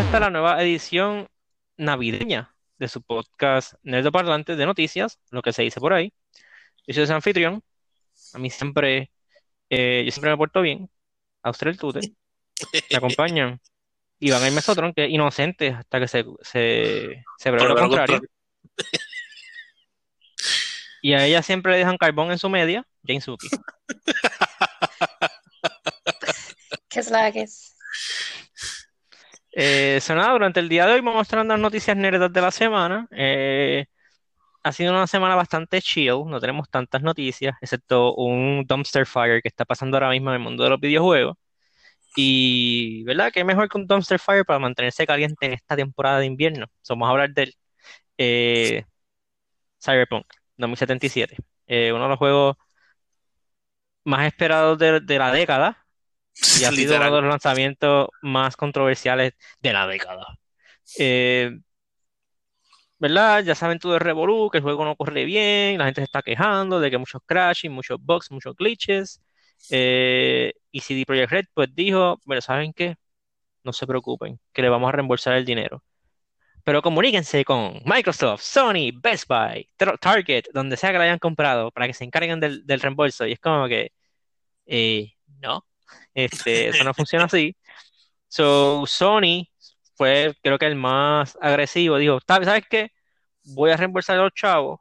Esta la nueva edición navideña de su podcast Nerdo Parlante de noticias, lo que se dice por ahí. Yo soy su anfitrión. A mí siempre, eh, yo siempre me porto bien. A usted el tute. Me acompañan. Iván el Mesotron, que es inocente hasta que se, se, se pruebe lo contrario. Y a ella siempre le dejan carbón en su media, Jane Suki. ¿Qué es la que es? Eh, so durante el día de hoy vamos a estar dando las noticias nerdas de la semana. Eh, ha sido una semana bastante chill, no tenemos tantas noticias, excepto un dumpster fire que está pasando ahora mismo en el mundo de los videojuegos. Y, ¿verdad? ¿Qué mejor que un dumpster fire para mantenerse caliente en esta temporada de invierno? So, vamos a hablar del eh, Cyberpunk 2077, eh, uno de los juegos más esperados de, de la década y ha sido uno de los lanzamientos más controversiales de la década. Eh, ¿verdad? Ya saben todo el revolú, que el juego no corre bien, la gente se está quejando de que muchos crashes, muchos bugs, muchos glitches. Eh, y CD Projekt Red pues dijo, pero ¿saben qué? No se preocupen, que le vamos a reembolsar el dinero. Pero comuníquense con Microsoft, Sony, Best Buy, Tar- Target, donde sea que lo hayan comprado, para que se encarguen del, del reembolso. Y es como que, eh, no, este, eso no funciona así. So, Sony fue, creo que el más agresivo. Dijo, "¿Sabes qué? Voy a reembolsar a los chavos,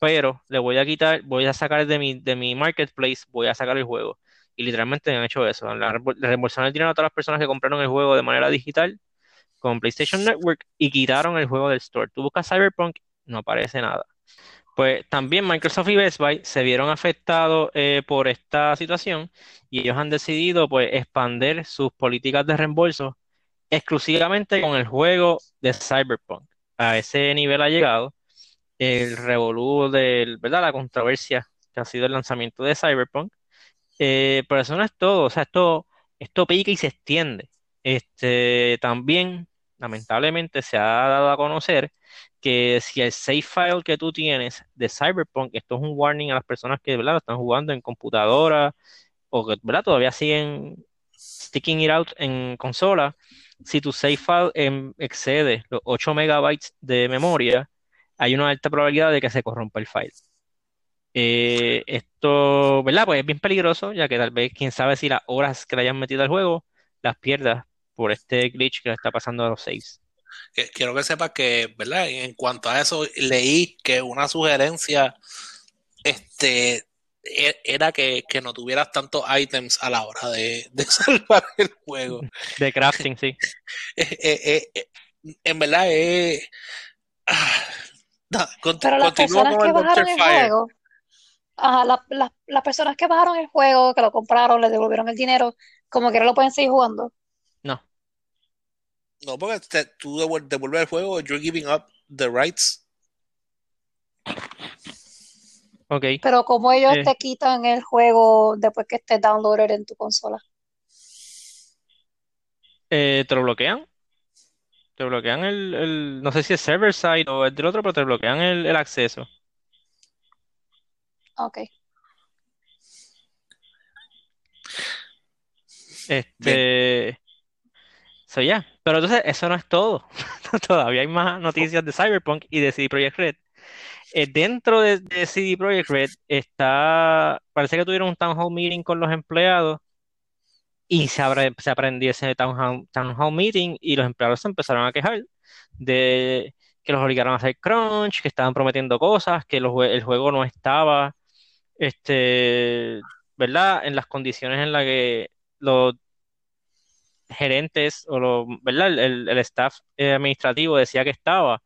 pero le voy a quitar, voy a sacar de mi, de mi marketplace, voy a sacar el juego. Y literalmente han hecho eso. Le reembolsaron el dinero a todas las personas que compraron el juego de manera digital con PlayStation Network y quitaron el juego del store. Tú buscas Cyberpunk, no aparece nada. Pues también Microsoft y Best Buy se vieron afectados eh, por esta situación y ellos han decidido pues expandir sus políticas de reembolso exclusivamente con el juego de Cyberpunk. A ese nivel ha llegado el revolú del, ¿verdad? La controversia que ha sido el lanzamiento de Cyberpunk. Eh, pero eso no es todo, o sea, esto, esto pica y se extiende. Este, también, lamentablemente, se ha dado a conocer que si el save file que tú tienes de Cyberpunk, esto es un warning a las personas que, están jugando en computadora o que. Todavía siguen sticking it out en consola. Si tu save file em, excede los 8 megabytes de memoria, hay una alta probabilidad de que se corrompa el file. Eh, esto, ¿verdad? Pues es bien peligroso, ya que tal vez, quién sabe si las horas que le hayan metido al juego las pierdas por este glitch que le está pasando a los saves. Que- Quiero que sepas que, ¿verdad? En cuanto a eso, leí que una sugerencia este, e- era que, que no tuvieras tantos items a la hora de, de salvar el juego. De crafting, sí. Eh, eh, eh, en verdad, es. ah, cont- Pero las personas con que el bajaron el juego, ajá, la- la- las personas que bajaron el juego, que lo compraron, le devolvieron el dinero, como que no lo pueden seguir jugando. No. Porque te- tú devuel- devuelves el juego, you're giving up the rights. Ok. Pero como ellos Eh. te quitan el juego después que esté downloaded en tu consola. Eh, ¿te lo bloquean? Te bloquean el, el- no sé si es server side o el del otro, pero te bloquean el, el acceso. Ok. Este, so ya. Pero entonces, eso no es todo. Todavía hay más noticias de Cyberpunk y de CD Projekt Red. Eh, dentro de, de CD Projekt Red está, parece que tuvieron un town hall meeting con los empleados y se, abre- se aprendió ese town hall, town hall meeting y los empleados se empezaron a quejar de que los obligaron a hacer crunch, que estaban prometiendo cosas, que los el juego no estaba, este, ¿verdad? En las condiciones en las que los gerentes o los, ¿verdad? El, el- staff eh, administrativo decía que estaba.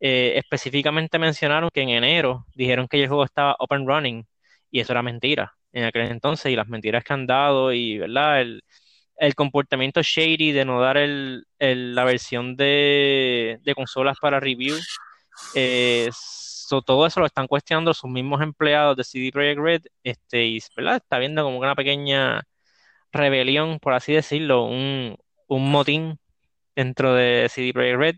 Eh, específicamente mencionaron que en enero dijeron que el juego estaba and running y eso era mentira en aquel entonces y las mentiras que han dado y, ¿verdad? El, el comportamiento shady de no dar el, el- la versión de, de consolas para review. eh, todo eso lo están cuestionando sus mismos empleados de CD Projekt Red este, y, ¿verdad? Está viendo como una pequeña rebelión, por así decirlo, un, un motín dentro de CD Projekt Red.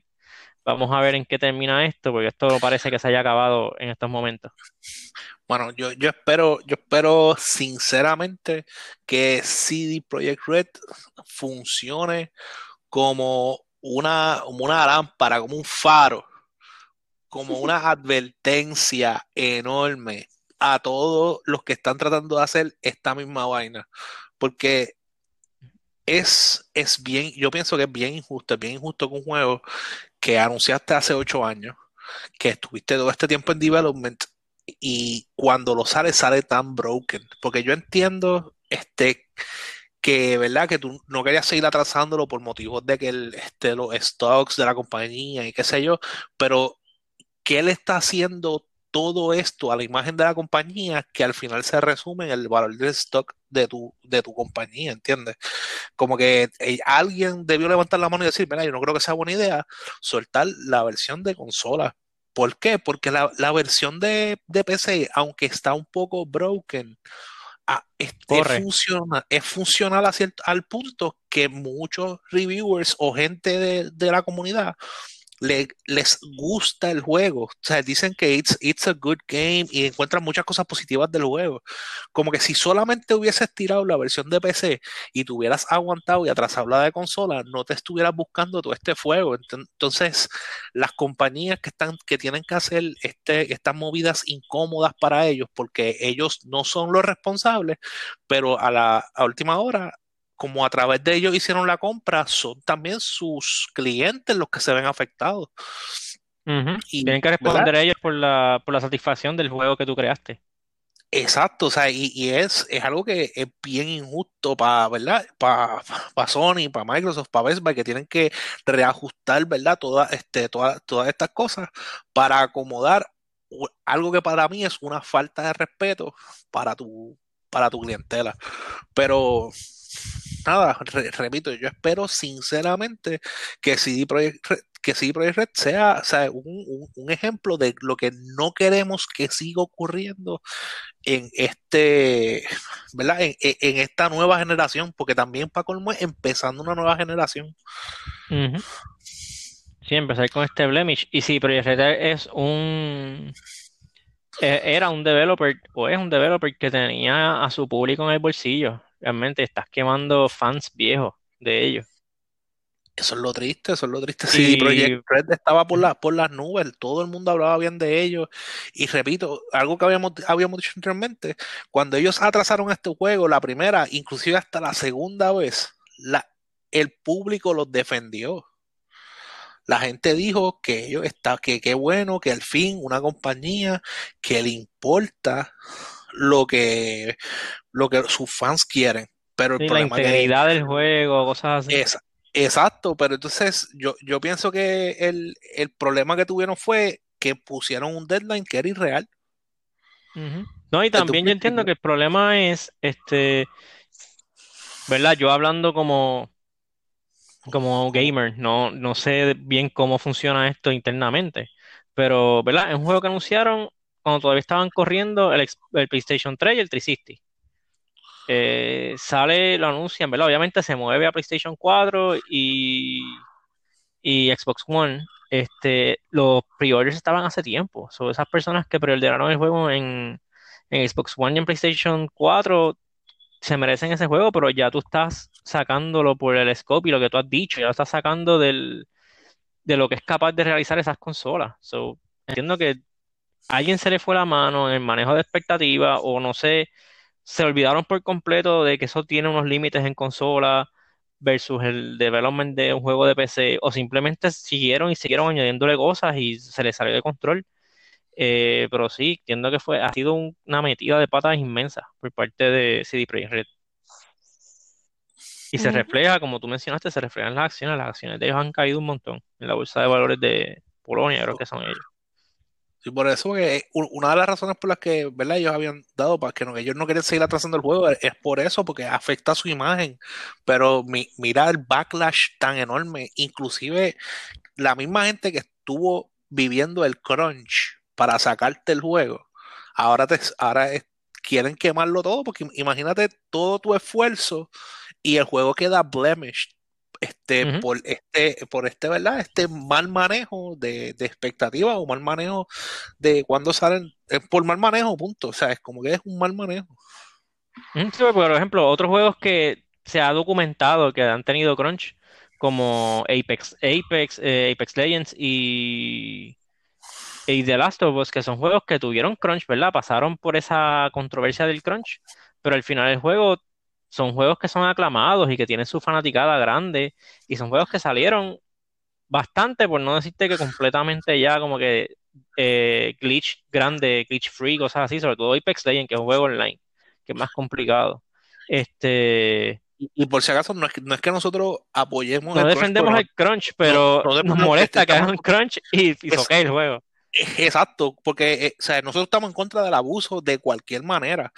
Vamos a ver en qué termina esto, porque esto parece que se haya acabado en estos momentos. Bueno, yo, yo espero, yo espero sinceramente que CD Projekt Red funcione como una, como una lámpara, como un faro, como una advertencia enorme a todos los que están tratando de hacer esta misma vaina. Porque es, es bien, yo pienso que es bien injusto, es bien injusto que un juego que anunciaste hace ocho años, que estuviste todo este tiempo en development y cuando lo sale, sale tan broken. Porque yo entiendo este que, ¿verdad? Que tú no querías seguir atrasándolo por motivos de que el, este, los stocks de la compañía y qué sé yo, pero ¿qué él está haciendo todo esto a la imagen de la compañía que al final se resume en el valor del stock de tu, de tu compañía, ¿entiendes? Como que eh, alguien debió levantar la mano y decir, mira, yo no creo que sea buena idea soltar la versión de consola. ¿Por qué? Porque la, la versión de, de PC, aunque está un poco broken, ah, es, es, funciona, es funcional a cierto, al punto que muchos reviewers o gente de, de la comunidad le, les gusta el juego. O sea, dicen que it's, it's a good game y encuentran muchas cosas positivas del juego. Como que si solamente hubieses tirado la versión de PC y te hubieras aguantado y atrasado la de consola, no te estuvieras buscando todo este fuego. Entonces, las compañías que están, que tienen que hacer este, estas movidas incómodas para ellos, porque ellos no son los responsables, pero a la a última hora como a través de ellos hicieron la compra, son también sus clientes los que se ven afectados. Uh -huh. y, Tienen que responder ¿verdad? a ellos por la, por la satisfacción del juego que tú creaste. Exacto, o sea, y, y es, es, algo que es bien injusto para, ¿verdad? Para pa Sony, para Microsoft, para Best Buy, que tienen que reajustar, ¿verdad? Toda, este, toda, todas estas cosas para acomodar algo que para mí es una falta de respeto para tu, para tu clientela. Pero nada, re, repito, yo espero sinceramente que CD Projekt Red, que CD Projekt Red sea, un, ejemplo de lo que no queremos que siga ocurriendo en este, ¿verdad? En, esta nueva generación, porque también para colmo empezando una nueva generación. Sí, empezar con este blemish. Y sí, Projekt Red es un era un developer o es un developer que tenía a su público en el bolsillo realmente estás quemando fans viejos de ellos. Eso es lo triste, eso es lo triste. Sí, y... Project Red estaba por, la, por las nubes, todo el mundo hablaba bien de ellos. Y repito, algo que habíamos, habíamos dicho anteriormente, cuando ellos atrasaron este juego, la primera, inclusive hasta la segunda vez, la, el público los defendió. La gente dijo que ellos está, que qué bueno, que al fin una compañía que le importa lo que, lo que sus fans quieren. Pero el sí, problema la integridad que, del juego, cosas así. Exacto, pero entonces yo, yo pienso que el, el, problema que tuvieron fue que pusieron un deadline que era irreal. Uh -huh. No, y también yo entiendo que el problema es, este, ¿verdad? Yo hablando como, como gamer, no, no sé bien cómo funciona esto internamente, pero, ¿verdad? Es un juego que anunciaron cuando todavía estaban corriendo el, el PlayStation 3 y el 360. Eh, sale, lo anuncian, ¿verdad? Obviamente se mueve a PlayStation 4 y, y Xbox One. Este, los pre-orders estaban hace tiempo. Son esas personas que preorderaron el juego en, en Xbox One y en PlayStation 4 se merecen ese juego, pero ya tú estás sacándolo por el scope y lo que tú has dicho, ya lo estás sacando del, de lo que es capaz de realizar esas consolas. So, entiendo que a alguien se le fue la mano en el manejo de expectativas o no sé, se olvidaron por completo de que eso tiene unos límites en consola versus el development de un juego de PC o simplemente siguieron y siguieron añadiéndole cosas y se les salió de control. Eh, pero sí, entiendo que fue, ha sido un, una metida de patas inmensa por parte de CD Projekt Red. Y se refleja, como tú mencionaste, se reflejan las acciones. Las acciones de ellos han caído un montón en la bolsa de valores de Polonia, creo que son ellos. Y por eso que una de las razones por las que ¿verdad? ellos habían dado para que no, ellos no querían seguir atrasando el juego es por eso, porque afecta a su imagen. Pero mi, mira el backlash tan enorme, inclusive la misma gente que estuvo viviendo el crunch para sacarte el juego, ahora te ahora quieren quemarlo todo, porque imagínate todo tu esfuerzo y el juego queda blemished este, uh -huh. por este, por este, ¿verdad? Este mal manejo de, de expectativas o mal manejo de cuando salen, eh, por mal manejo, punto. O sea, es como que es un mal manejo. Sí, por ejemplo, otros juegos que se ha documentado que han tenido crunch, como Apex, Apex, eh, Apex Legends y, y The Last of Us, que son juegos que tuvieron crunch, ¿verdad? Pasaron por esa controversia del crunch, pero al final del juego son juegos que son aclamados y que tienen su fanaticada grande y son juegos que salieron bastante, por no decirte que completamente ya como que eh, glitch grande, glitch free, cosas así, sobre todo Apex Legends, que es un juego online, que es más complicado. Este, Y, y por si acaso, no es que, no es que nosotros apoyemos no el defendemos el crunch, pero no nos molesta que estamos- hagan crunch y, y Es- el juego. Exacto, porque eh, o sea, nosotros estamos en contra del abuso de cualquier manera,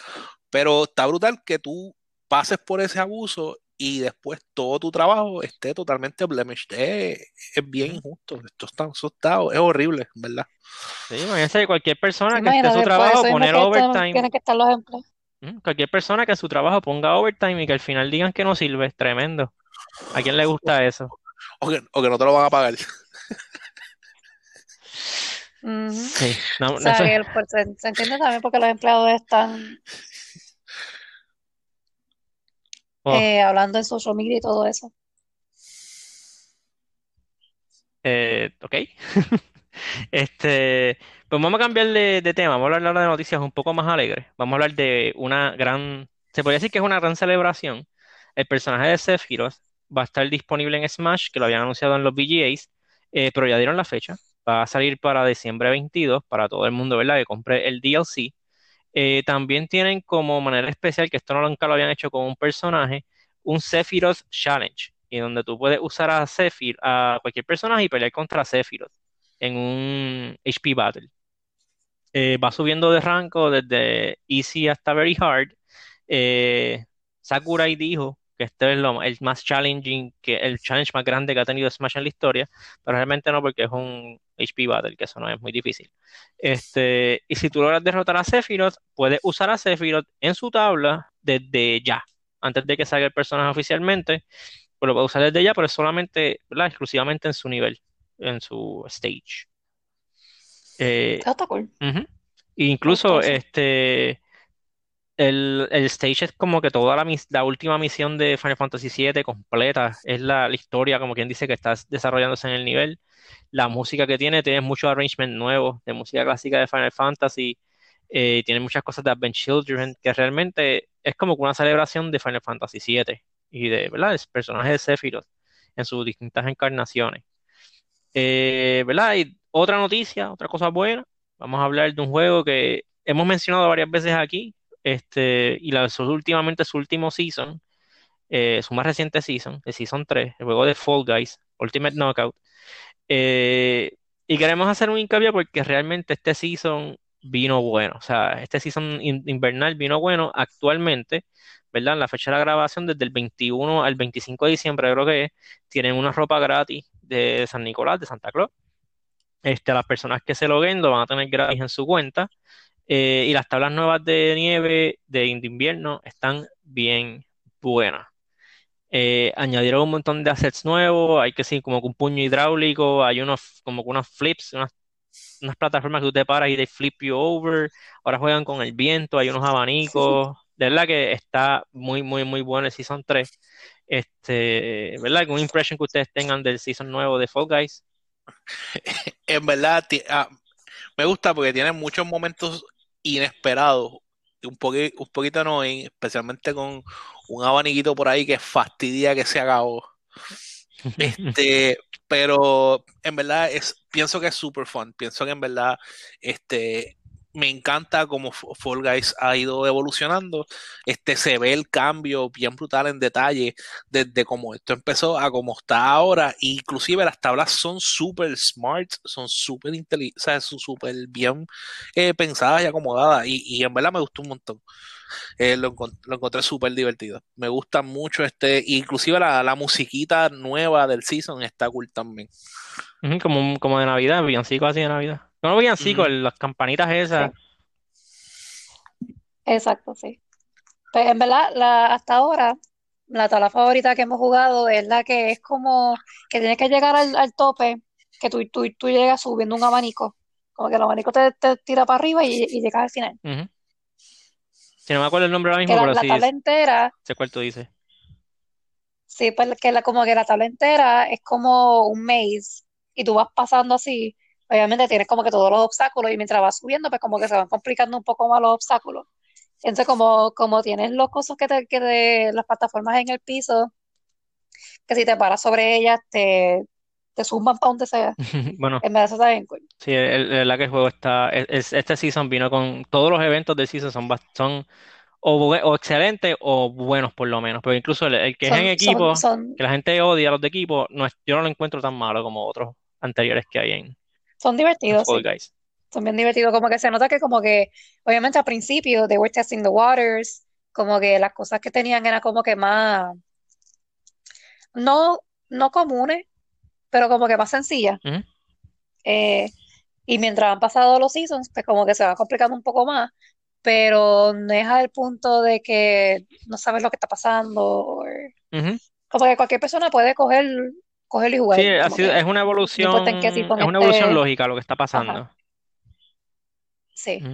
pero está brutal que tú pases por ese abuso y después todo tu trabajo esté totalmente blemished. Es, es bien injusto, esto está, está- es horrible, ¿verdad? Sí, imagínense cualquier persona Sí, que esté en su por trabajo poner overtime. tienen que estar los empleos. Mm, Cualquier persona que en su trabajo ponga overtime y que al final digan que no sirve, es tremendo. ¿A quién le gusta eso? O que, o que no te lo van a pagar. Sí, no, O sea, eso- que el- pues, se, se entiende también porque los empleados están oh, eh, hablando en social media y todo eso. eh, ok. Este, pues vamos a cambiar de, de tema. Vamos a hablar ahora de noticias un poco más alegres. Vamos a hablar de una gran, se podría decir que es una gran celebración. El personaje de Sephiroth va a estar disponible en Smash, que lo habían anunciado en los VGAs, eh, pero ya dieron la fecha. Va a salir para diciembre 22 para todo el mundo, ¿verdad? Que compre el DLC. Eh, también tienen como manera especial, que esto no nunca lo habían hecho con un personaje, un Sephiroth Challenge, y donde tú puedes usar a Sephiroth, a cualquier personaje y pelear contra Sephiroth en un HP Battle. Eh, va subiendo de rango desde Easy hasta Very Hard. Eh, Sakurai dijo que este es lo, el más challenging, que el challenge más grande que ha tenido Smash en la historia, pero realmente no porque es un HP Battle, que eso no es muy difícil. Este, y si tú logras derrotar a Sephiroth, puedes usar a Sephiroth en su tabla desde ya, antes de que salga el personaje oficialmente, pues lo puedes usar desde ya, pero es solamente, ¿verdad? exclusivamente en su nivel, en su stage. Eh, está cool. Incluso este el, el stage es como que toda la, la última misión de Final Fantasy VII completa. Es la, historia, como quien dice, que está desarrollándose en el nivel. La música que tiene, tiene mucho arrangement nuevo de música clásica de Final Fantasy. eh, tiene muchas cosas de Advent Children, que realmente es como una celebración de Final Fantasy VII y de, ¿verdad? El personaje de Sephiroth en sus distintas encarnaciones. Eh, ¿verdad? Y otra noticia, otra cosa buena. Vamos a hablar de un juego que hemos mencionado varias veces aquí, este, y lanzó últimamente su último season, eh, su más reciente season, el Season 3, el juego de Fall Guys, Ultimate Knockout. Eh, y queremos hacer un hincapié porque realmente este season vino bueno, o sea, este season in- invernal vino bueno actualmente, ¿verdad? En la fecha de la grabación, desde el 21 al 25 de diciembre, creo que tienen una ropa gratis de San Nicolás, de Santa Claus. Este, las personas que se loguen lo van a tener gratis en su cuenta. Eh, y las tablas nuevas de nieve de, de invierno están bien buenas. Eh, añadieron un montón de assets nuevos, hay que sí, como que un puño hidráulico, hay unos como que unos flips, unas, unas plataformas que tú te paras y they flip you over. Ahora juegan con el viento, hay unos abanicos. De verdad que está muy, muy, muy bueno el Season 3. Este, ¿verdad? ¿Alguna impression que ustedes tengan del Season nuevo de Fall Guys? En verdad, ah, me gusta porque tiene muchos momentos inesperados, y un poqui- un poquito annoying, especialmente con un abaniquito por ahí que fastidia que se acabó. Este, pero en verdad es, pienso que es super fun. Pienso que en verdad, este, me encanta cómo Fall Guys ha ido evolucionando. Este, se ve el cambio bien brutal en detalle desde cómo esto empezó a cómo está ahora. Inclusive las tablas son super smart, son súper inteligentes, son súper bien eh, pensadas y acomodadas. Y, en verdad me gustó un montón. Eh, lo, encont- lo encontré súper divertido. Me gusta mucho este, inclusive la, la musiquita nueva del season está cool también. Como, como de Navidad, villancico así de Navidad. No, no villancico, Ujú. el- las campanitas esas. Exacto, sí. Pero en verdad, la, hasta ahora, la tabla favorita que hemos jugado es la que es como que tienes que llegar al, al tope, que tú, tú, tú llegas subiendo un abanico. Como que el abanico te, te tira para arriba y, y llegas al final. Si no me acuerdo el nombre ahora Que mismo, la, pero la sí tabla entera, sé cuál tú dices. Sí, porque la, como que la tabla entera es como un maze y tú vas pasando así. Obviamente tienes como que todos los obstáculos y mientras vas subiendo, pues como que se van complicando un poco más los obstáculos. Entonces, como, como tienes los cosas que te, que te- las plataformas en el piso, que si te paras sobre ellas, te, te zumban para donde sea. Bueno, En verdad, eso está bien cool. sí, el, el- verdad que el juego está. es- es- este season vino con. Todos los eventos del season son, son o, o excelentes o buenos, por lo menos. Pero incluso el, el que es en Son, son, equipo, son, que la gente odia a los de equipo, no es, yo no lo encuentro tan malo como otros anteriores que hay en, son divertidos, Fall sí. Guys. Son bien divertidos. Como que se nota que como que, obviamente al principio, they were testing the waters, como que las cosas que tenían eran como que más, no, no comunes, pero como que más sencillas. Eh, y mientras han pasado los seasons, pues como que se va complicando un poco más, pero no es al punto de que no sabes lo que está pasando, o como que cualquier persona puede coger, cogerlo y jugar, Sí, ha como sido, que es una no importa en qué evolución, es una evolución este, lógica lo que está ajá, pasando. sí.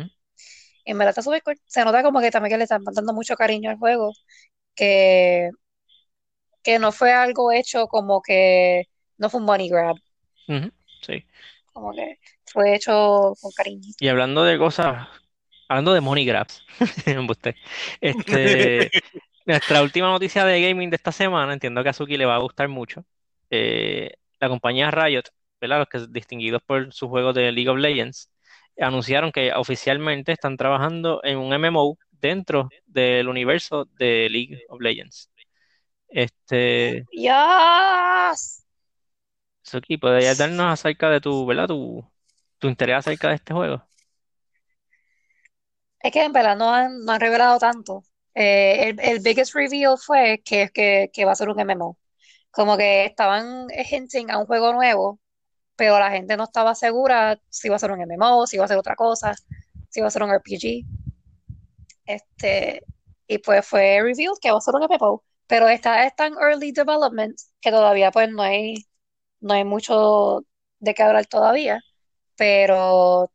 En verdad está súper cool. Se nota como que también que le están dando mucho cariño al juego, que, que no fue algo hecho como que no fue un money grab. Sí. como que fue hecho con cariñito. Y hablando de cosas, hablando de money grabs, este, nuestra última noticia de gaming de esta semana, entiendo que a Suki le va a gustar mucho. Eh, la compañía Riot, ¿verdad? Los que distinguidos por sus juegos de League of Legends, anunciaron que oficialmente están trabajando en un MMO dentro del universo de League of Legends. Este. Suki, ¿podrías darnos acerca de tu, ¿verdad? Tu, tu interés acerca de este juego? Es que en verdad no han, no han revelado tanto. Eh, el, el biggest reveal fue que, que, que va a ser un MMO. Como que estaban hinting a un juego nuevo, pero la gente no estaba segura si iba a ser un MMO, si iba a ser otra cosa, si iba a ser un RPG. Este, y pues fue revealed que va a ser un MMO, pero está, está en early development que todavía pues no hay, no hay mucho de qué hablar todavía, pero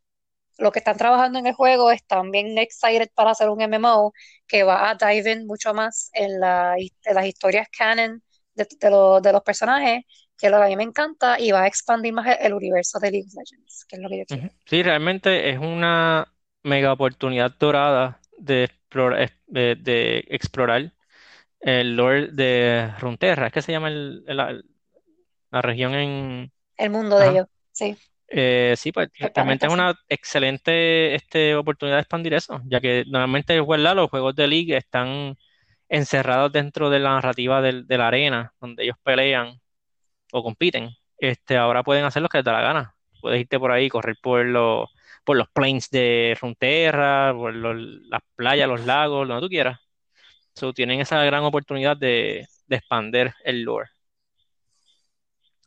lo que están trabajando en el juego están bien excited para hacer un MMO que va a dive in mucho más en, la, en las historias canon de, de, lo- de los personajes, que es lo que a mí me encanta, y va a expandir más el, el universo de League of Legends, que es lo que yo quiero. Sí, realmente es una mega oportunidad dorada de explorar, de, de explorar el lore de Runeterra, es que se llama el- el- la región en... El mundo de ellos, sí, Eh, sí, pues el realmente es una excelente este, oportunidad de expandir eso, ya que normalmente ¿verdad? los juegos de League están encerrados dentro de la narrativa del- de la arena, donde ellos pelean o compiten. Este, ahora pueden hacer lo que les da la gana. Puedes irte por ahí, correr por los, por los plains de Runeterra, por los- las playas, los lagos, donde tú quieras. So, tienen esa gran oportunidad de, de expander el lore.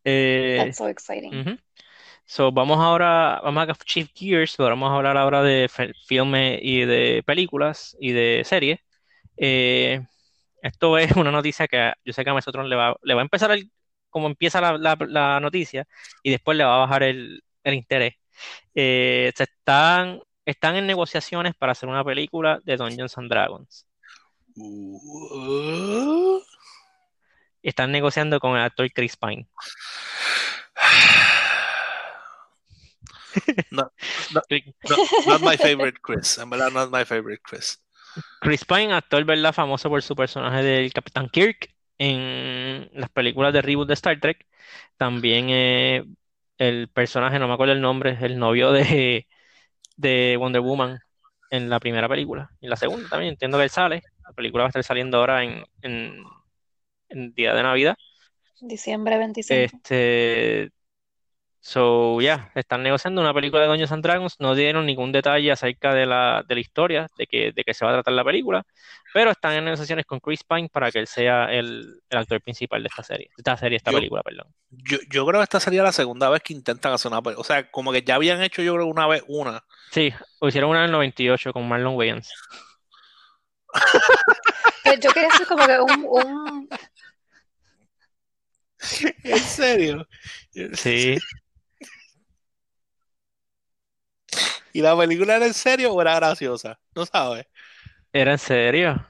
Eh, That's so exciting. So, vamos ahora, vamos a shift gears, vamos a hablar ahora de filmes y de películas y de series. Eh, esto es una noticia que yo sé que a nosotros le va, le va a empezar el- como empieza la, noticia y después le va a bajar el, interés. Eh, se están, están en negociaciones para hacer una película de Dungeons and Dragons. Están negociando con el actor Chris Pine. no, no, no, not my favorite Chris. En not my favorite Chris. Chris Pine, actor, ¿verdad? Famoso por su personaje del Capitán Kirk en las películas de reboot de Star Trek. También eh, el personaje, no me acuerdo el nombre, el novio de, de Wonder Woman en la primera película. Y en la segunda también, entiendo que él sale. La película va a estar saliendo ahora en, en, en día de Navidad. Diciembre 25. Este, so, ya, están negociando una película de Dungeons and Dragons. No dieron ningún detalle acerca de la, de la historia, de que, de que se va a tratar la película, pero están en negociaciones con Chris Pine para que él sea el, el actor principal de esta serie, de esta serie, esta Yo- película, perdón. Yo, yo creo que esta sería la segunda vez que intentan hacer una película. O sea, como que ya habían hecho, yo creo, una vez una. Sí, hicieron una en el 98 con Marlon Wayans. Yo, yo quería hacer como que un, un, ¿En serio? Sí, ¿Y la película era en serio o era graciosa? No sabes. era en serio.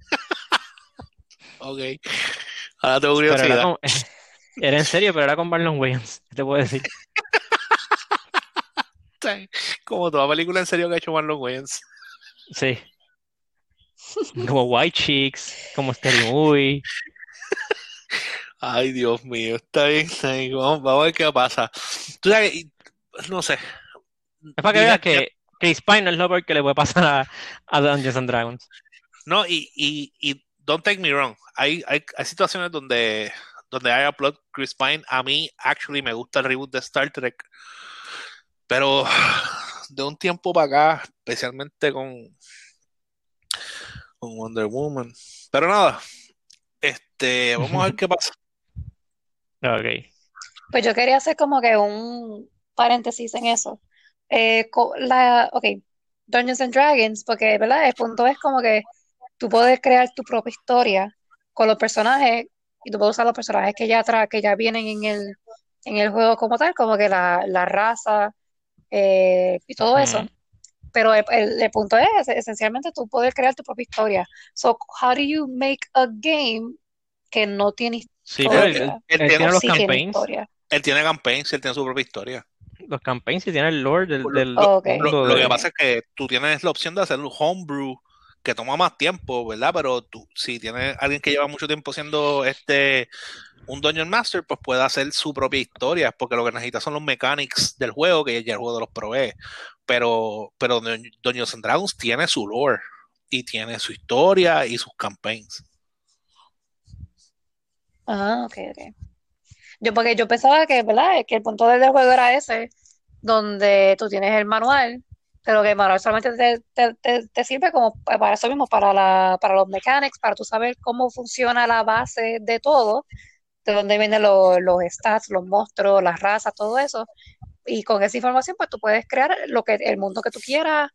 Ok. Ahora tengo Pero era curiosidad. con, era en serio, pero era con Marlon ¿qué te puedo decir? Como toda película en serio que ha hecho Marlon Wayans. Sí. Como White Chicks, como Scary Movie. Ay, Dios mío, está bien, está bien. Vamos, vamos a ver qué pasa. Tú sabes, no sé. Es para que veas que Chris Pine no es lo peor que le puede pasar a, a Dungeons and Dragons. No, y, y, y don't take me wrong. Hay, hay, hay situaciones donde, donde hay upload Chris Pine. A mí, actually, me gusta el reboot de Star Trek. Pero de un tiempo para acá, especialmente con, con Wonder Woman. Pero nada, este, vamos a ver qué pasa. Ok. Pues yo quería hacer como que un paréntesis en eso. Eh, la, ok, Dungeons and Dragons, porque, ¿verdad? El punto es como que tú puedes crear tu propia historia con los personajes y tú puedes usar los personajes que ya tra que ya vienen en el, en el juego como tal, como que la, la raza eh, y todo eso. Ujú. Pero el, el- el punto es, esencialmente, tú puedes crear tu propia historia. So, how do you make a game que no tiene Sí, pero él, historia? él Él tiene tiene- los Sí tiene campaigns, historia. Él tiene campaigns, él tiene su propia historia. Los campaigns y tiene el lore del, Lo- de- que pasa es que tú tienes la opción de hacer un homebrew que toma más tiempo, ¿verdad? Pero tú, si tienes alguien que lleva mucho tiempo siendo este un Dungeon Master, pues puede hacer su propia historia, porque lo que necesita son los mechanics del juego, que ya el juego los provee. Pero, pero Dun- Dungeons and Dragons tiene su lore y tiene su historia y sus campaigns. Ah, ok, ok. Yo, porque yo pensaba que, ¿verdad? Que el punto del juego era ese, donde tú tienes el manual, pero que el manual solamente te, te- te- te sirve como pa- para eso mismo, para la, para los mechanics, para tú saber cómo funciona la base de todo, de dónde vienen los, los stats, los monstruos, las razas, todo eso. Y con esa información, pues tú puedes crear lo que, el mundo que tú quieras,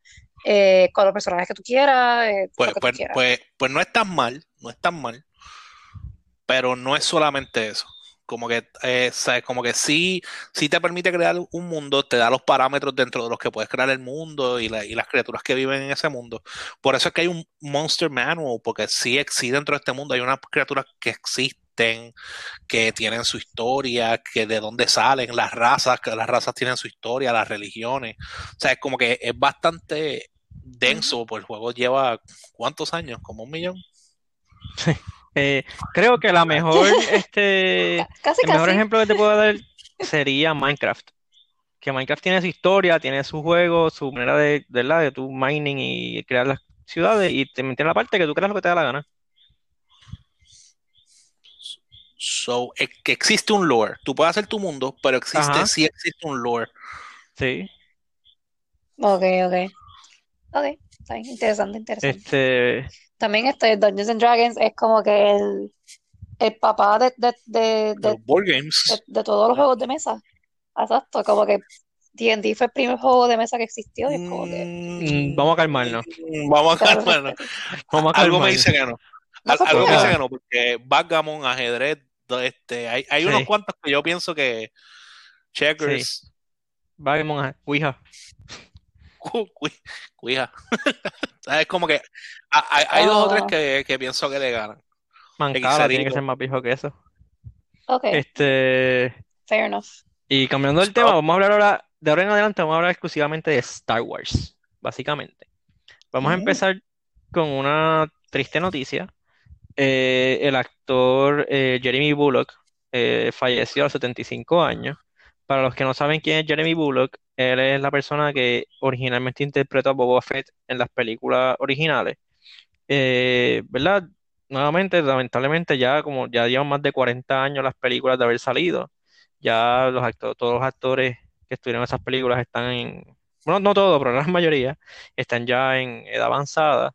eh, con los personajes que tú quieras, eh, Pues, lo que tú pues, quieras. pues, pues no es tan mal, no es tan mal, pero no es solamente eso. Como que, eh, sabes, como que sí, sí te permite crear un mundo, te da los parámetros dentro de los que puedes crear el mundo y, la- y las criaturas que viven en ese mundo. Por eso es que hay un Monster Manual, porque sí, sí dentro de este mundo hay unas criaturas que existen, que tienen su historia, que de dónde salen, las razas, que las razas tienen su historia, las religiones. O sea, es como que es bastante denso, pues el juego lleva ¿cuántos años? ¿Como un millón? Eh, creo que la mejor, este, Casi, el mejor casi. ejemplo que te puedo dar sería Minecraft. Que Minecraft tiene su historia, tiene su juego, su manera de, ¿verdad? de tu mining y crear las ciudades y te tiene la parte que tú creas lo que te da la gana. So, es que existe un lore. Tú puedes hacer tu mundo, pero existe, Ajá. sí existe un lore. Sí. Ok, ok. Ok, está bien, interesante, interesante. Este, También este Dungeons and Dragons es como que el, el papá de, de, de, De los board games. de- de todos los juegos de mesa. Exacto, como que D&D fue el primer juego de mesa que existió y es como que... mm, vamos a calmarnos. Mm, Vamos a calmarnos. Vamos a Algo me dice que no. Al- algo me dice que no, porque backgammon, ajedrez, este, hay, hay Sí. unos cuantos que yo pienso que checkers, Vamos a Ouija. Cu- cui- cuija. Es como que ha- hay, dos o tres Ah. que, que pienso que le ganan. Mancala tiene que ser más viejo que eso. Ok, Este, fair enough. y cambiando el tema, vamos a hablar ahora, de ahora en adelante, vamos a hablar exclusivamente de Star Wars, básicamente. Vamos a empezar con una triste noticia. Eh, el actor eh, Jeremy Bullock eh, falleció a los 75 años. Para los que no saben quién es Jeremy Bullock, él es la persona que originalmente interpretó a Boba Fett en las películas originales. Eh, ¿verdad? Nuevamente, lamentablemente, ya como ya llevan más de 40 años las películas de haber salido, ya los actores, todos los actores que estuvieron en esas películas están en, bueno, no todos, pero la mayoría están ya en edad avanzada.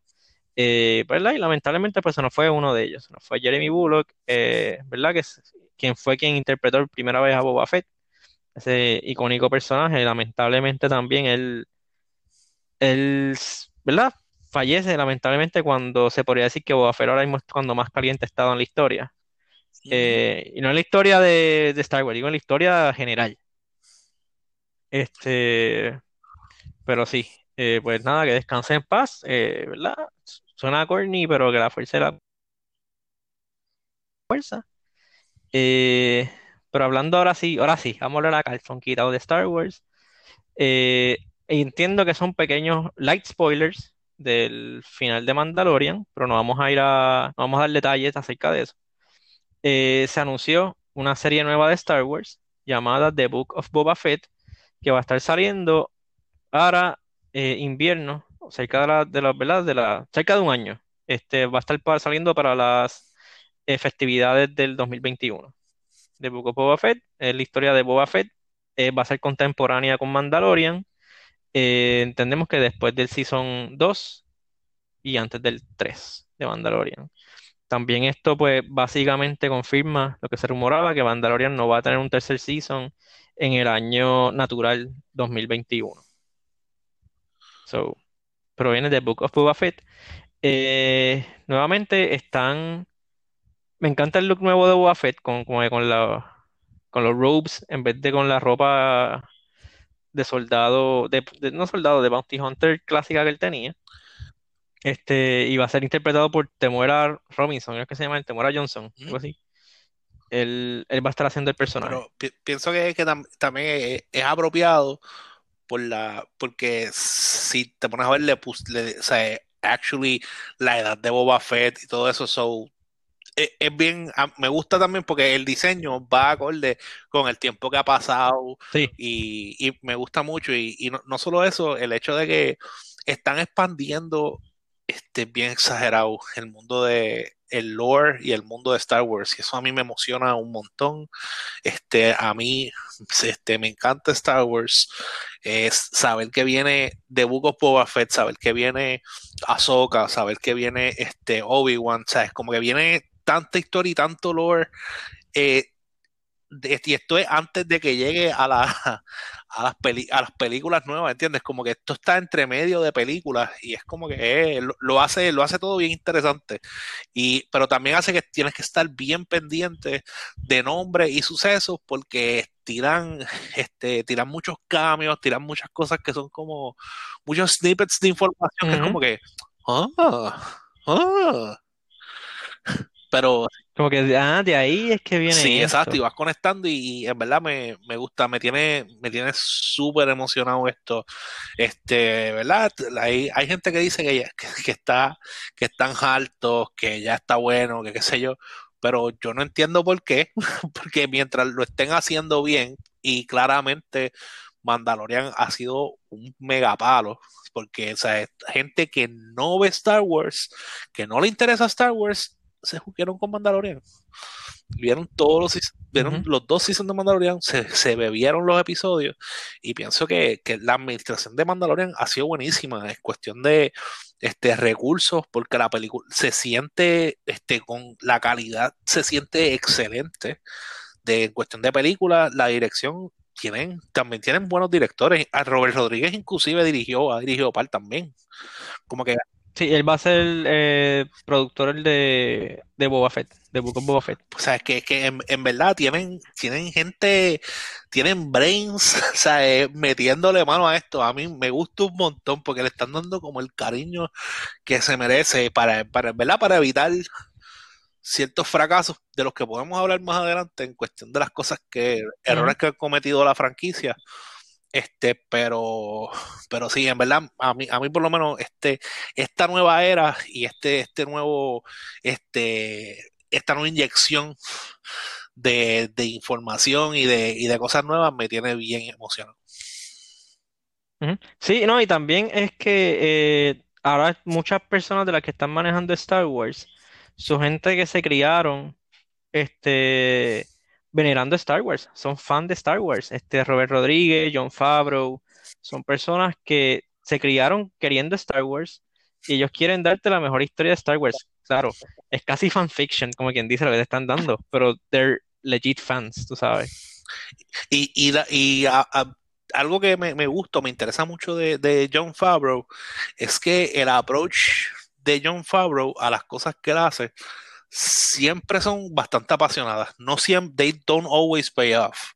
Eh, ¿verdad? Y lamentablemente pues se nos fue uno de ellos, se fue Jeremy Bullock, eh, ¿verdad? Que es quien fue quien interpretó por primera vez a Boba Fett, ese icónico personaje, lamentablemente también él, él, ¿verdad? Fallece lamentablemente cuando se podría decir que Boba Fett ahora mismo es cuando más caliente ha estado en la historia. Eh, y no en la historia de, de Star Wars, digo en la historia general. Este, pero sí, eh, pues nada, que descanse en paz, eh, ¿verdad? Suena corny, pero que la fuerza la fuerza. Eh, pero hablando ahora sí, ahora sí, vamos a hablar acá, el quitado de Star Wars. Eh, entiendo que son pequeños light spoilers del final de Mandalorian, pero no vamos a ir a, no vamos a dar detalles acerca de eso. Eh, se anunció una serie nueva de Star Wars llamada The Book of Boba Fett, que va a estar saliendo para eh, invierno, cerca de la, de la, ¿verdad? De la, cerca de un año. Este va a estar saliendo para las festividades del 2021. The Book of Boba Fett es la historia de Boba Fett, eh, va a ser contemporánea con Mandalorian. Eh, entendemos que después del Season 2 y antes del 3 de Mandalorian. También esto, pues, básicamente confirma lo que se rumoraba, que Mandalorian no va a tener un tercer season en el año natural 2021. So, proviene de Book of Boba Fett. Eh, nuevamente están. Me encanta el look nuevo de Boba Fett con, que con, la, con los robes en vez de con la ropa de soldado, de, de- no soldado, de Bounty Hunter clásica que él tenía. Este, y va a ser interpretado por Temuera Robinson, ¿es que se llama? Temuera Johnson, algo así. Él, él va a estar haciendo el personaje. Pero pi- pienso que, que tam- también es, es apropiado por la, porque si te pones a ver, le pus- le- o sea, actually, la edad de Boba Fett y todo eso, so, es, es bien, a- me gusta también porque el diseño va acorde con el tiempo que ha pasado Sí, y, y me gusta mucho y, y no, no solo eso, el hecho de que están expandiendo este bien exagerado el mundo de el lore y el mundo de Star Wars y eso a mí me emociona un montón. Este, a mí este, me encanta Star Wars. Es saber que viene The Book of Boba Fett, saber que viene Ahsoka, saber que viene este Obi-Wan, ¿sabes? Como que viene tanta historia y tanto lore. eh, de- y esto es antes de que llegue a, la, a, las peli- a las películas nuevas, ¿entiendes? Como que esto está entre medio de películas y es como que eh, lo, lo hace, lo hace todo bien interesante. Y, pero también hace que tienes que estar bien pendiente de nombres y sucesos porque tiran, este, tiran muchos cambios, tiran muchas cosas que son como muchos snippets de información que es como que, ah, ah. Pero Como que, ah, de ahí es que viene Sí, exacto, y vas conectando y, y en verdad me, me gusta, me tiene, me tiene súper emocionado esto. Este, ¿verdad? Hay, hay gente que dice que, ya- que, que está, que están altos, que ya está bueno, que qué sé yo, pero yo no entiendo por qué, porque mientras lo estén haciendo bien y claramente Mandalorian ha sido un megapalo, porque o sea, gente que no ve Star Wars, que no le interesa Star Wars, se jugaron con Mandalorian vieron todos los, vieron los dos seasons de Mandalorian, se, se bebieron los episodios y pienso que, que la administración de Mandalorian ha sido buenísima. Es cuestión de este, recursos porque la película se siente este, con la calidad, se siente excelente. De, en cuestión de película, la dirección tienen, también tienen buenos directores. A Robert Rodríguez inclusive dirigió, ha dirigido par también. Como que Sí, él va a ser eh, productor el de, de Boba Fett, de Book of Boba Fett. O sea, es que, que en, en verdad tienen, tienen gente, tienen brains, o sea, eh, metiéndole mano a esto. A mí me gusta un montón porque le están dando como el cariño que se merece para, para, verdad, para evitar ciertos fracasos de los que podemos hablar más adelante en cuestión de las cosas que, errores que ha cometido la franquicia. Este, pero, pero sí, en verdad, a mí, a mí por lo menos, este, esta nueva era y este, este nuevo, este, esta nueva inyección de, de información y de, y de cosas nuevas me tiene bien emocionado. Sí, no, y también es que eh, ahora muchas personas de las que están manejando Star Wars son gente que se criaron este, venerando Star Wars, son fan de Star Wars. Este, Robert Rodríguez, John Favreau, son personas que se criaron queriendo Star Wars y ellos quieren darte la mejor historia de Star Wars. Claro, es casi fanfiction, como quien dice lo que te están dando, pero they're legit fans, tú sabes. Y, y, y algo que me, me gusta, me interesa mucho de, de John Favreau, es que el approach de John Favreau a las cosas que él hace siempre son bastante apasionadas. No siempre, they don't always pay off.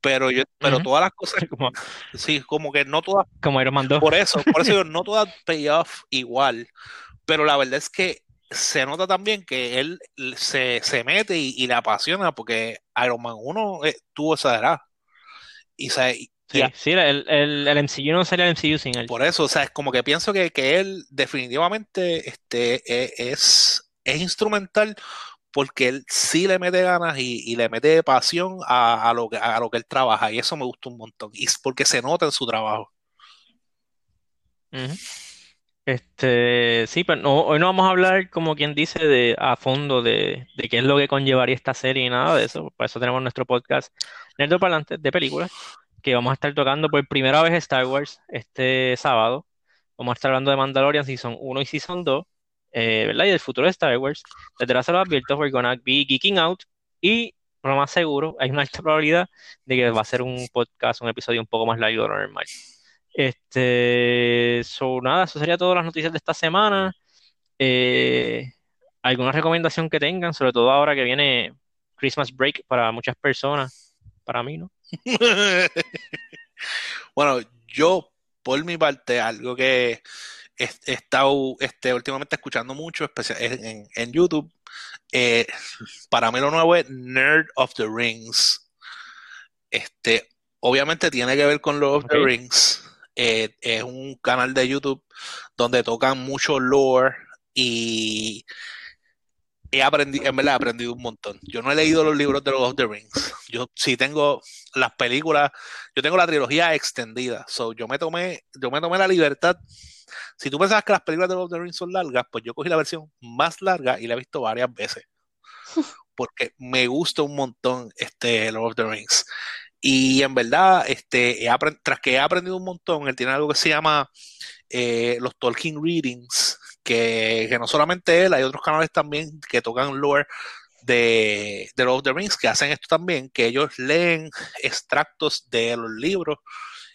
Pero yo, pero todas las cosas, Como, sí, como que no todas, como Iron Man 2. por eso, por eso yo, no todas pay off igual. Pero la verdad es que se nota también que él se, se mete y, y, le apasiona porque Iron Man 1 eh, tuvo esa edad. Y, se, y, Sí, sí, el, el, el MCU no sería el MCU sin él. Por eso, o sea, es como que pienso que, que él definitivamente este, es, es instrumental porque él sí le mete ganas y, le mete pasión a, lo que, a lo que él trabaja y eso me gusta un montón y es porque se nota en su trabajo. Este, sí, pero no, hoy no vamos a hablar, como quien dice, de a fondo de, de qué es lo que conllevaría esta serie y nada de eso. Por eso tenemos nuestro podcast Nerdo Parlante de películas, que vamos a estar tocando por primera vez Star Wars este sábado. Vamos a estar hablando de Mandalorian Season 1 y Season 2, eh, ¿verdad? Y del futuro de Star Wars. Desde la se lo advierto, we're gonna be geeking out y, lo más seguro, hay una alta probabilidad de que va a ser un podcast, un episodio un poco más largo de lo normal. Este, so, nada, eso sería todas las noticias de esta semana. Eh, ¿Alguna recomendación que tengan? Sobre todo ahora que viene Christmas Break para muchas personas. Para mí, ¿no? bueno, yo, por mi parte, algo que he, he estado este, últimamente escuchando mucho, especial, en, en YouTube, eh, para mí lo nuevo es Nerd of the Rings. Este, obviamente tiene que ver con Lord of okay. the Rings. Eh, es un canal de YouTube donde tocan mucho lore y he aprendido, en verdad he aprendido un montón. Yo no he leído los libros de Lord of the Rings. Yo sí tengo las películas, yo tengo la trilogía extendida. So, yo me tomé, yo me tomé la libertad. Si tú pensabas que las películas de Lord of the Rings son largas, pues yo cogí la versión más larga y la he visto varias veces. Porque me gusta un montón este Lord of the Rings. Y en verdad, este, tras que he aprendido un montón, él tiene algo que se llama eh, los Tolkien Readings, que, que, no solamente él, hay otros canales también que tocan lore de, de Lord of the Rings, que hacen esto también, que ellos leen extractos de los libros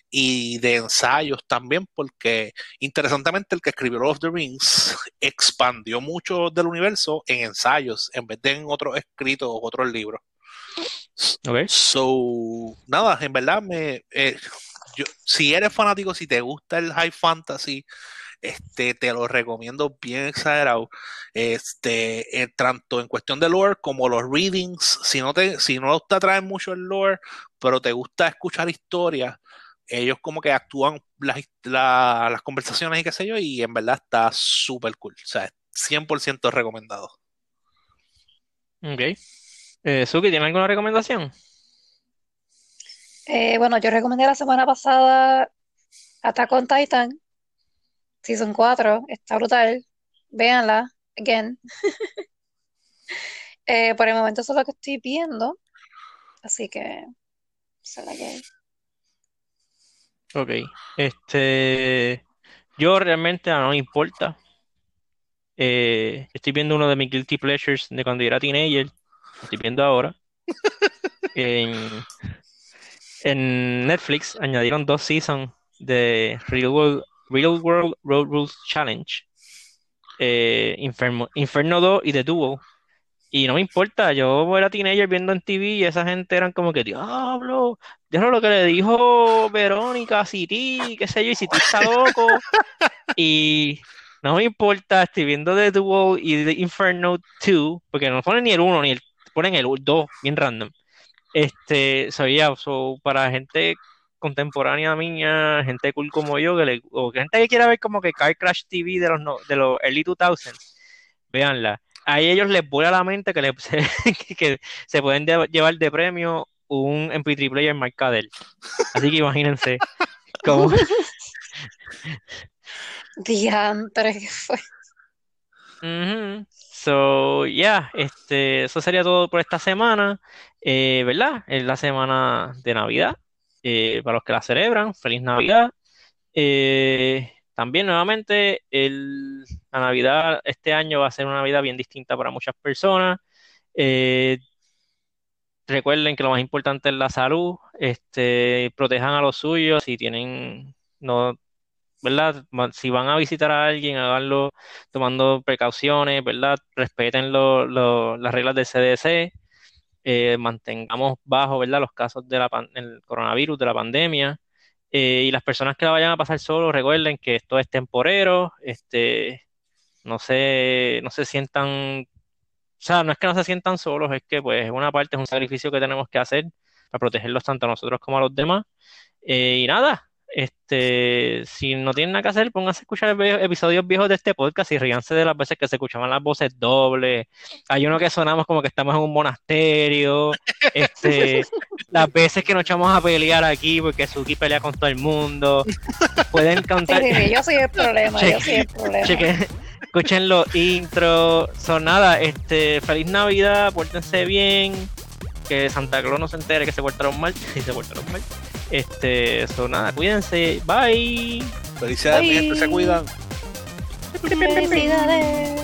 y de ensayos también, porque interesantemente el que escribió Lord of the Rings expandió mucho del universo en ensayos, en vez de en otros escritos o otros libros. Okay. So, nada, en verdad, me, eh, yo, si eres fanático, si te gusta el high fantasy, este, te lo recomiendo bien exagerado. Este, eh, tanto en cuestión de lore como los readings, si no te, si no te atrae mucho el lore, pero te gusta escuchar historias, ellos como que actúan las, la, las conversaciones y qué sé yo, y en verdad está súper cool. O sea, 100% recomendado. Ok. Eh, Suki, ¿tiene alguna recomendación? Eh, bueno, yo recomendé la semana pasada Attack on Titan, Season 4, está brutal, véanla, again. eh, por el momento eso es lo que estoy viendo, así que se la que Ok, este, yo realmente no me importa. Eh, estoy viendo uno de mis guilty pleasures de cuando yo era teenager, estoy viendo ahora. en, en Netflix añadieron dos seasons de Real World, Real World Road Rules Challenge, eh, Inferno, Inferno 2 y The Duel. Y no me importa, yo era teenager viendo en TV y esa gente eran como que, diablo, diablo lo que le dijo Verónica City, qué sé yo, y City está loco. y no me importa, estoy viendo The Duel y The Inferno 2, porque no ponen ni el 1 ni el, ponen el 2, bien random. Este, soy ya, so, para gente contemporánea mía, gente cool como yo, que le, o gente que quiera ver como que Car Crash TV de los, no, de los early 2000, véanla. A ellos les vuela la mente que, le, que, que se pueden de, llevar de premio un MP3 player marca de él. Así que imagínense cómo... Diantre, ¿qué fue? Uh -huh. So, yeah, este, eso sería todo por esta semana, eh, ¿verdad? Es la semana de Navidad. Eh, para los que la celebran, feliz Navidad. Eh, también nuevamente el, la Navidad este año va a ser una Navidad bien distinta para muchas personas. Eh, recuerden que lo más importante es la salud, este, protejan a los suyos si tienen, no, ¿verdad? Si van a visitar a alguien, háganlo tomando precauciones, ¿verdad? Respeten lo, lo, las reglas del CDC eh, mantengamos bajo, ¿verdad? Los casos del coronavirus, de la pandemia. Eh, y las personas que la vayan a pasar solo, recuerden que esto es temporero, este, no se, no se sientan, o sea, no es que no se sientan solos, es que pues una parte es un sacrificio que tenemos que hacer para protegerlos tanto a nosotros como a los demás. Eh, y nada, este, si no tienen nada que hacer, pónganse a escuchar episodios viejos de este podcast y ríanse de las veces que se escuchaban las voces dobles. Hay uno que sonamos como que estamos en un monasterio. Este, las veces que nos echamos a pelear aquí porque Suki pelea con todo el mundo. Pueden cantar. yo soy el problema, yo soy el problema. escuchen los intros. Son nada, este, feliz Navidad, pórtense bien. Que Santa Claus no se entere que se portaron mal. Si se portaron mal. Este, eso nada, cuídense. Bye. Felicidades, Bye. mi gente, se cuidan. Felicidades.